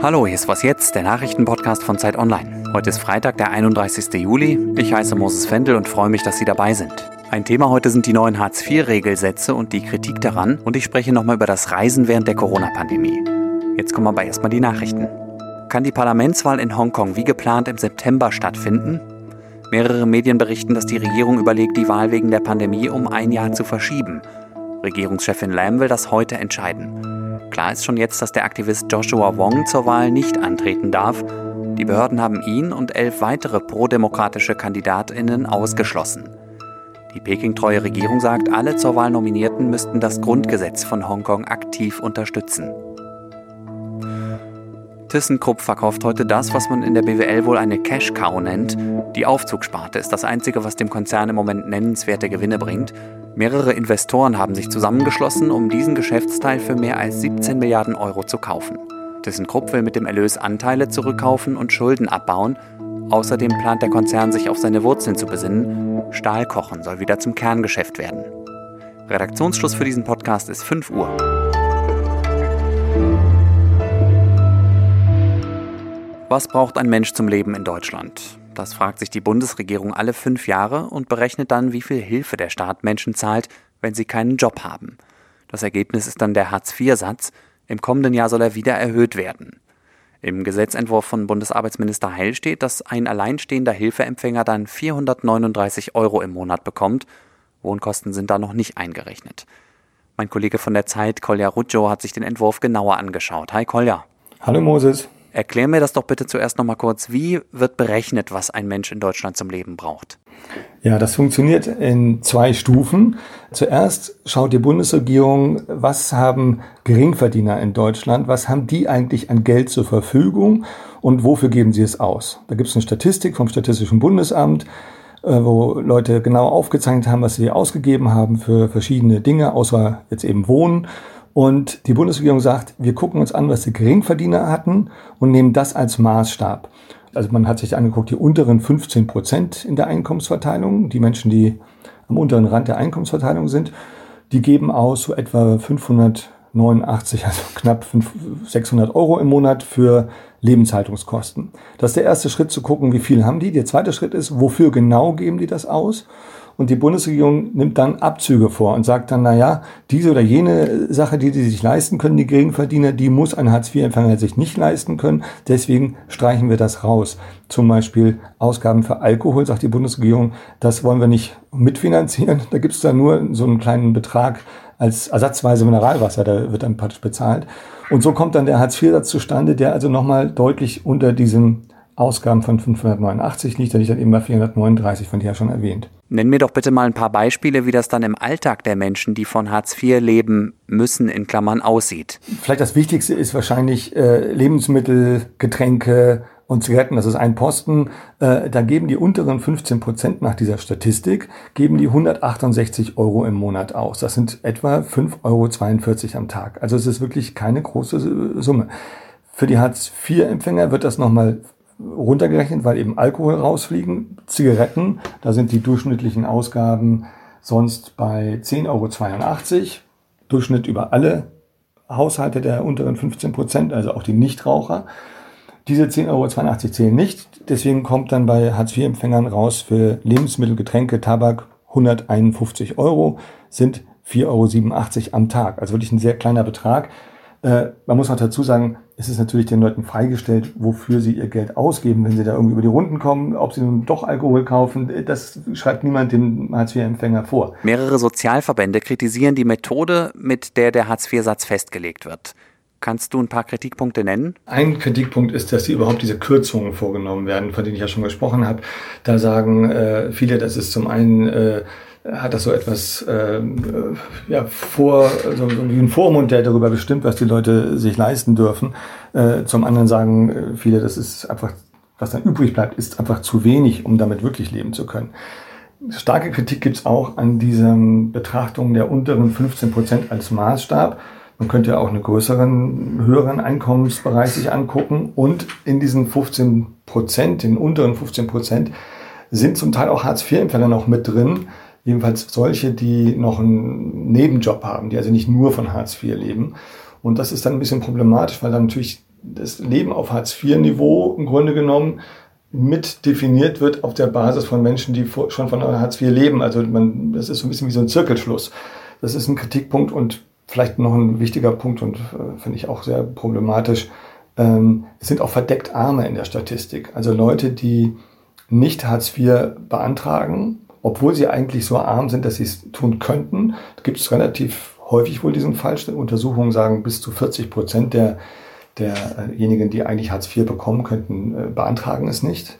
Hallo, hier ist Was Jetzt, der Nachrichtenpodcast von Zeit Online. Heute ist Freitag, der 31. Juli. Ich heiße Moses Fendel und freue mich, dass Sie dabei sind. Ein Thema heute sind die neuen Hartz-IV-Regelsätze und die Kritik daran. Und ich spreche nochmal über das Reisen während der Corona-Pandemie. Jetzt kommen aber erstmal die Nachrichten. Kann die Parlamentswahl in Hongkong wie geplant im September stattfinden? Mehrere Medien berichten, dass die Regierung überlegt, die Wahl wegen der Pandemie um ein Jahr zu verschieben. Regierungschefin Lam will das heute entscheiden. Klar ist schon jetzt, dass der Aktivist Joshua Wong zur Wahl nicht antreten darf. Die Behörden haben ihn und elf weitere prodemokratische Kandidatinnen ausgeschlossen. Die Peking-treue Regierung sagt, alle zur Wahl Nominierten müssten das Grundgesetz von Hongkong aktiv unterstützen. ThyssenKrupp verkauft heute das, was man in der BWL wohl eine Cash-Cow nennt. Die Aufzugsparte ist das einzige, was dem Konzern im Moment nennenswerte Gewinne bringt. Mehrere Investoren haben sich zusammengeschlossen, um diesen Geschäftsteil für mehr als 17 Milliarden Euro zu kaufen. ThyssenKrupp will mit dem Erlös Anteile zurückkaufen und Schulden abbauen. Außerdem plant der Konzern sich auf seine Wurzeln zu besinnen. Stahlkochen soll wieder zum Kerngeschäft werden. Redaktionsschluss für diesen Podcast ist 5 Uhr. Was braucht ein Mensch zum Leben in Deutschland? Das fragt sich die Bundesregierung alle fünf Jahre und berechnet dann, wie viel Hilfe der Staat Menschen zahlt, wenn sie keinen Job haben. Das Ergebnis ist dann der Hartz-IV-Satz. Im kommenden Jahr soll er wieder erhöht werden. Im Gesetzentwurf von Bundesarbeitsminister Heil steht, dass ein alleinstehender Hilfeempfänger dann 439 Euro im Monat bekommt. Wohnkosten sind da noch nicht eingerechnet. Mein Kollege von der Zeit, Kolja Ruggio, hat sich den Entwurf genauer angeschaut. Hi Kolja. Hallo Moses. Erklär mir das doch bitte zuerst noch mal kurz. Wie wird berechnet, was ein Mensch in Deutschland zum Leben braucht? Ja, das funktioniert in zwei Stufen. Zuerst schaut die Bundesregierung, was haben Geringverdiener in Deutschland, was haben die eigentlich an Geld zur Verfügung und wofür geben sie es aus. Da gibt es eine Statistik vom Statistischen Bundesamt, äh, wo Leute genau aufgezeichnet haben, was sie ausgegeben haben für verschiedene Dinge, außer jetzt eben Wohnen. Und die Bundesregierung sagt, wir gucken uns an, was die Geringverdiener hatten und nehmen das als Maßstab. Also man hat sich angeguckt, die unteren 15 Prozent in der Einkommensverteilung, die Menschen, die am unteren Rand der Einkommensverteilung sind, die geben aus so etwa 589, also knapp 600 Euro im Monat für Lebenshaltungskosten. Das ist der erste Schritt zu gucken, wie viel haben die. Der zweite Schritt ist, wofür genau geben die das aus? Und die Bundesregierung nimmt dann Abzüge vor und sagt dann, na ja, diese oder jene Sache, die die sich leisten können, die Geringverdiener, die muss ein Hartz-IV-Empfänger sich nicht leisten können. Deswegen streichen wir das raus. Zum Beispiel Ausgaben für Alkohol, sagt die Bundesregierung, das wollen wir nicht mitfinanzieren. Da gibt es dann nur so einen kleinen Betrag als ersatzweise Mineralwasser, da wird dann praktisch bezahlt. Und so kommt dann der Hartz-IV-Satz zustande, der also nochmal deutlich unter diesem Ausgaben von 589 liegt, da liegt dann eben bei 439, von dir ja schon erwähnt. Nenn mir doch bitte mal ein paar Beispiele, wie das dann im Alltag der Menschen, die von Hartz IV leben müssen, in Klammern aussieht. Vielleicht das Wichtigste ist wahrscheinlich äh, Lebensmittel, Getränke und Zigaretten. Das ist ein Posten. Äh, da geben die unteren 15 Prozent nach dieser Statistik, geben die 168 Euro im Monat aus. Das sind etwa 5,42 Euro am Tag. Also es ist wirklich keine große Summe. Für die Hartz-IV-Empfänger wird das nochmal runtergerechnet, weil eben Alkohol rausfliegen. Zigaretten, da sind die durchschnittlichen Ausgaben sonst bei 10,82 Euro. Durchschnitt über alle Haushalte der unteren 15 Prozent, also auch die Nichtraucher. Diese 10,82 Euro zählen nicht. Deswegen kommt dann bei Hartz-IV-Empfängern raus für Lebensmittel, Getränke, Tabak 151 Euro, sind 4,87 Euro am Tag. Also wirklich ein sehr kleiner Betrag. Äh, man muss auch dazu sagen, es ist natürlich den Leuten freigestellt, wofür sie ihr Geld ausgeben, wenn sie da irgendwie über die Runden kommen, ob sie nun doch Alkohol kaufen, das schreibt niemand dem Hartz-IV-Empfänger vor. Mehrere Sozialverbände kritisieren die Methode, mit der der Hartz-IV-Satz festgelegt wird. Kannst du ein paar Kritikpunkte nennen? Ein Kritikpunkt ist, dass sie überhaupt diese Kürzungen vorgenommen werden, von denen ich ja schon gesprochen habe. Da sagen äh, viele, das ist zum einen äh, hat das so etwas äh, ja, vor, so, wie ein Vormund, der darüber bestimmt, was die Leute sich leisten dürfen. Äh, zum anderen sagen äh, viele, das ist einfach, was dann übrig bleibt, ist einfach zu wenig, um damit wirklich leben zu können. Starke Kritik gibt's auch an diesen Betrachtungen der unteren 15 Prozent als Maßstab. Man könnte ja auch einen größeren, höheren Einkommensbereich sich angucken. Und in diesen 15 Prozent, den unteren 15 Prozent, sind zum Teil auch Hartz-IV-Empfänger noch mit drin, jedenfalls solche, die noch einen Nebenjob haben, die also nicht nur von Hartz IV leben. Und das ist dann ein bisschen problematisch, weil dann natürlich das Leben auf Hartz-IV-Niveau im Grunde genommen mit definiert wird auf der Basis von Menschen, die schon von Hartz IV leben. Also man, das ist so ein bisschen wie so ein Zirkelschluss. Das ist ein Kritikpunkt und vielleicht noch ein wichtiger Punkt und äh, finde ich auch sehr problematisch. Ähm, es sind auch verdeckt Arme in der Statistik. Also Leute, die nicht Hartz IV beantragen, obwohl sie eigentlich so arm sind, dass sie es tun könnten. Gibt es relativ häufig wohl diesen Fall. Untersuchungen sagen, bis zu 40 Prozent der derjenigen, die eigentlich Hartz IV bekommen könnten, äh, beantragen es nicht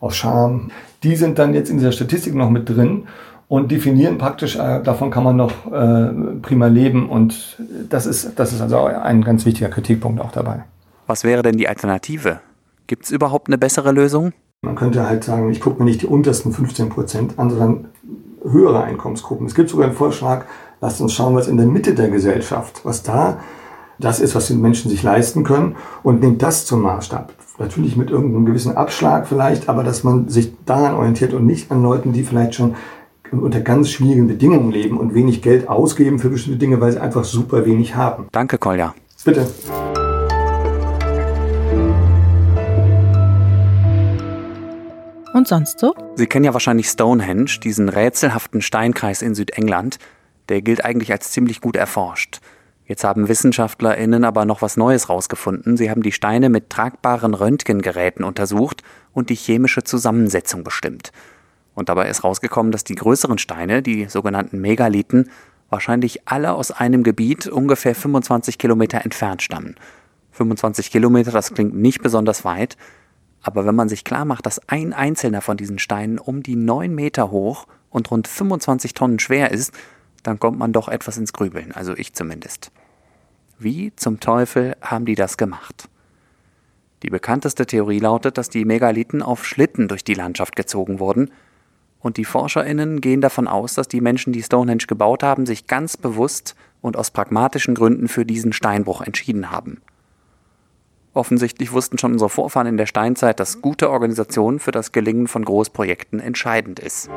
aus Scham. Die sind dann jetzt in dieser Statistik noch mit drin und definieren praktisch, äh, davon kann man noch äh, prima leben und das ist, das ist also ein ganz wichtiger Kritikpunkt auch dabei. Was wäre denn die Alternative? Gibt es überhaupt eine bessere Lösung? Man könnte halt sagen, ich gucke mir nicht die untersten 15 Prozent an, sondern höhere Einkommensgruppen. Es gibt sogar einen Vorschlag, lasst uns schauen, was in der Mitte der Gesellschaft, was da das ist, was die Menschen sich leisten können und nimmt das zum Maßstab. Natürlich mit irgendeinem gewissen Abschlag vielleicht, aber dass man sich daran orientiert und nicht an Leuten, die vielleicht schon unter ganz schwierigen Bedingungen leben und wenig Geld ausgeben für bestimmte Dinge, weil sie einfach super wenig haben. Danke, Kolja. Bitte. Und sonst so? Sie kennen ja wahrscheinlich Stonehenge, diesen rätselhaften Steinkreis in Südengland. Der gilt eigentlich als ziemlich gut erforscht. Jetzt haben WissenschaftlerInnen aber noch was Neues rausgefunden. Sie haben die Steine mit tragbaren Röntgengeräten untersucht und die chemische Zusammensetzung bestimmt. Und dabei ist rausgekommen, dass die größeren Steine, die sogenannten Megalithen, wahrscheinlich alle aus einem Gebiet ungefähr 25 Kilometer entfernt stammen. 25 Kilometer, das klingt nicht besonders weit, aber wenn man sich klar macht, dass ein einzelner von diesen Steinen um die 9 Meter hoch und rund 25 Tonnen schwer ist, dann kommt man doch etwas ins Grübeln, also ich zumindest. Wie zum Teufel haben die das gemacht? Die bekannteste Theorie lautet, dass die Megalithen auf Schlitten durch die Landschaft gezogen wurden, und die Forscherinnen gehen davon aus, dass die Menschen, die Stonehenge gebaut haben, sich ganz bewusst und aus pragmatischen Gründen für diesen Steinbruch entschieden haben. Offensichtlich wussten schon unsere Vorfahren in der Steinzeit, dass gute Organisation für das Gelingen von Großprojekten entscheidend ist.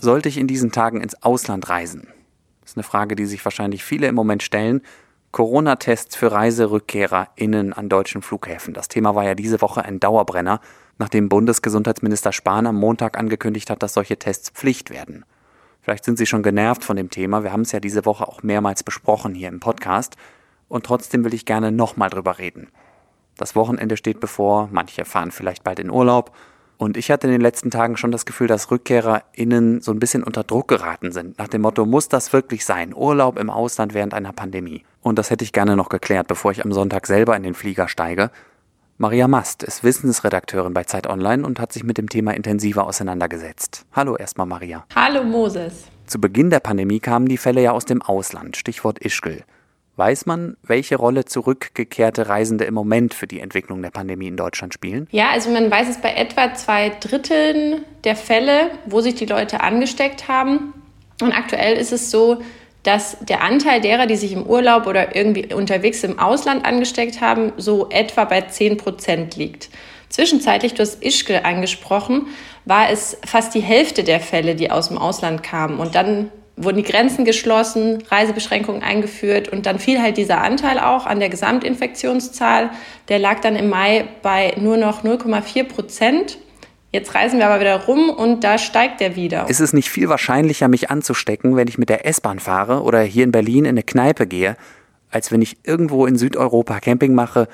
Sollte ich in diesen Tagen ins Ausland reisen? Das ist eine Frage, die sich wahrscheinlich viele im Moment stellen. Corona-Tests für ReiserückkehrerInnen an deutschen Flughäfen. Das Thema war ja diese Woche ein Dauerbrenner, nachdem Bundesgesundheitsminister Spahn am Montag angekündigt hat, dass solche Tests Pflicht werden. Vielleicht sind Sie schon genervt von dem Thema. Wir haben es ja diese Woche auch mehrmals besprochen hier im Podcast. Und trotzdem will ich gerne nochmal drüber reden. Das Wochenende steht bevor, manche fahren vielleicht bald in Urlaub. Und ich hatte in den letzten Tagen schon das Gefühl, dass RückkehrerInnen so ein bisschen unter Druck geraten sind. Nach dem Motto, muss das wirklich sein? Urlaub im Ausland während einer Pandemie. Und das hätte ich gerne noch geklärt, bevor ich am Sonntag selber in den Flieger steige. Maria Mast ist Wissensredakteurin bei Zeit Online und hat sich mit dem Thema intensiver auseinandergesetzt. Hallo erstmal Maria. Hallo Moses. Zu Beginn der Pandemie kamen die Fälle ja aus dem Ausland, Stichwort Ischgl. Weiß man, welche Rolle zurückgekehrte Reisende im Moment für die Entwicklung der Pandemie in Deutschland spielen? Ja, also man weiß es bei etwa zwei Dritteln der Fälle, wo sich die Leute angesteckt haben. Und aktuell ist es so, dass der Anteil derer, die sich im Urlaub oder irgendwie unterwegs im Ausland angesteckt haben, so etwa bei 10 Prozent liegt. Zwischenzeitlich, du hast Ischgl angesprochen, war es fast die Hälfte der Fälle, die aus dem Ausland kamen. Und dann wurden die Grenzen geschlossen, Reisebeschränkungen eingeführt und dann fiel halt dieser Anteil auch an der Gesamtinfektionszahl. Der lag dann im Mai bei nur noch 0,4 Prozent. Jetzt reisen wir aber wieder rum und da steigt der wieder. Ist es nicht viel wahrscheinlicher, mich anzustecken, wenn ich mit der S-Bahn fahre oder hier in Berlin in eine Kneipe gehe, als wenn ich irgendwo in Südeuropa Camping mache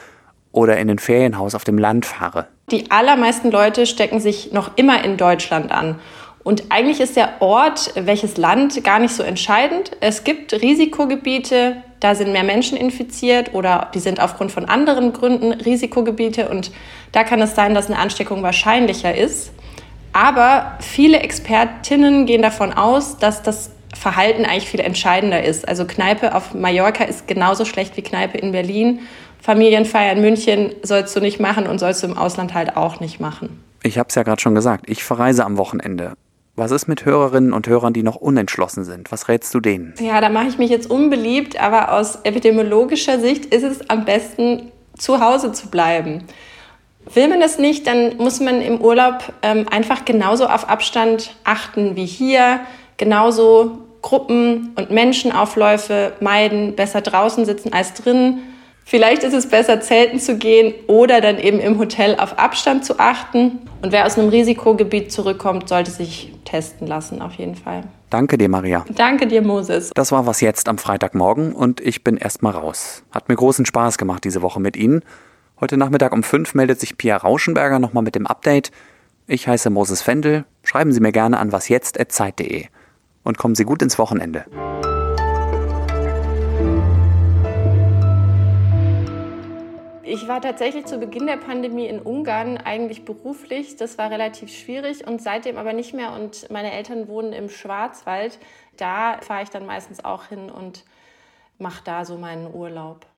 oder in ein Ferienhaus auf dem Land fahre? Die allermeisten Leute stecken sich noch immer in Deutschland an. Und eigentlich ist der Ort, welches Land, gar nicht so entscheidend. Es gibt Risikogebiete, da sind mehr Menschen infiziert oder die sind aufgrund von anderen Gründen Risikogebiete und da kann es sein, dass eine Ansteckung wahrscheinlicher ist. Aber viele Expertinnen gehen davon aus, dass das Verhalten eigentlich viel entscheidender ist. Also Kneipe auf Mallorca ist genauso schlecht wie Kneipe in Berlin. Familienfeier in München sollst du nicht machen und sollst du im Ausland halt auch nicht machen. Ich habe es ja gerade schon gesagt, ich verreise am Wochenende. Was ist mit Hörerinnen und Hörern, die noch unentschlossen sind? Was rätst du denen? Ja, da mache ich mich jetzt unbeliebt, aber aus epidemiologischer Sicht ist es am besten, zu Hause zu bleiben. Will man das nicht, dann muss man im Urlaub ähm, einfach genauso auf Abstand achten wie hier, genauso Gruppen und Menschenaufläufe meiden, besser draußen sitzen als drin. Vielleicht ist es besser, zelten zu gehen oder dann eben im Hotel auf Abstand zu achten. Und wer aus einem Risikogebiet zurückkommt, sollte sich testen lassen, auf jeden Fall. Danke dir, Maria. Danke dir, Moses. Das war was jetzt am Freitagmorgen und ich bin erstmal raus. Hat mir großen Spaß gemacht diese Woche mit Ihnen. Heute Nachmittag um fünf meldet sich Pia Rauschenberger nochmal mit dem Update. Ich heiße Moses Fendel. Schreiben Sie mir gerne an wasjetzt.zeit.de. Und kommen Sie gut ins Wochenende. Ich war tatsächlich zu Beginn der Pandemie in Ungarn, eigentlich beruflich. Das war relativ schwierig und seitdem aber nicht mehr. Und meine Eltern wohnen im Schwarzwald. Da fahre ich dann meistens auch hin und mache da so meinen Urlaub.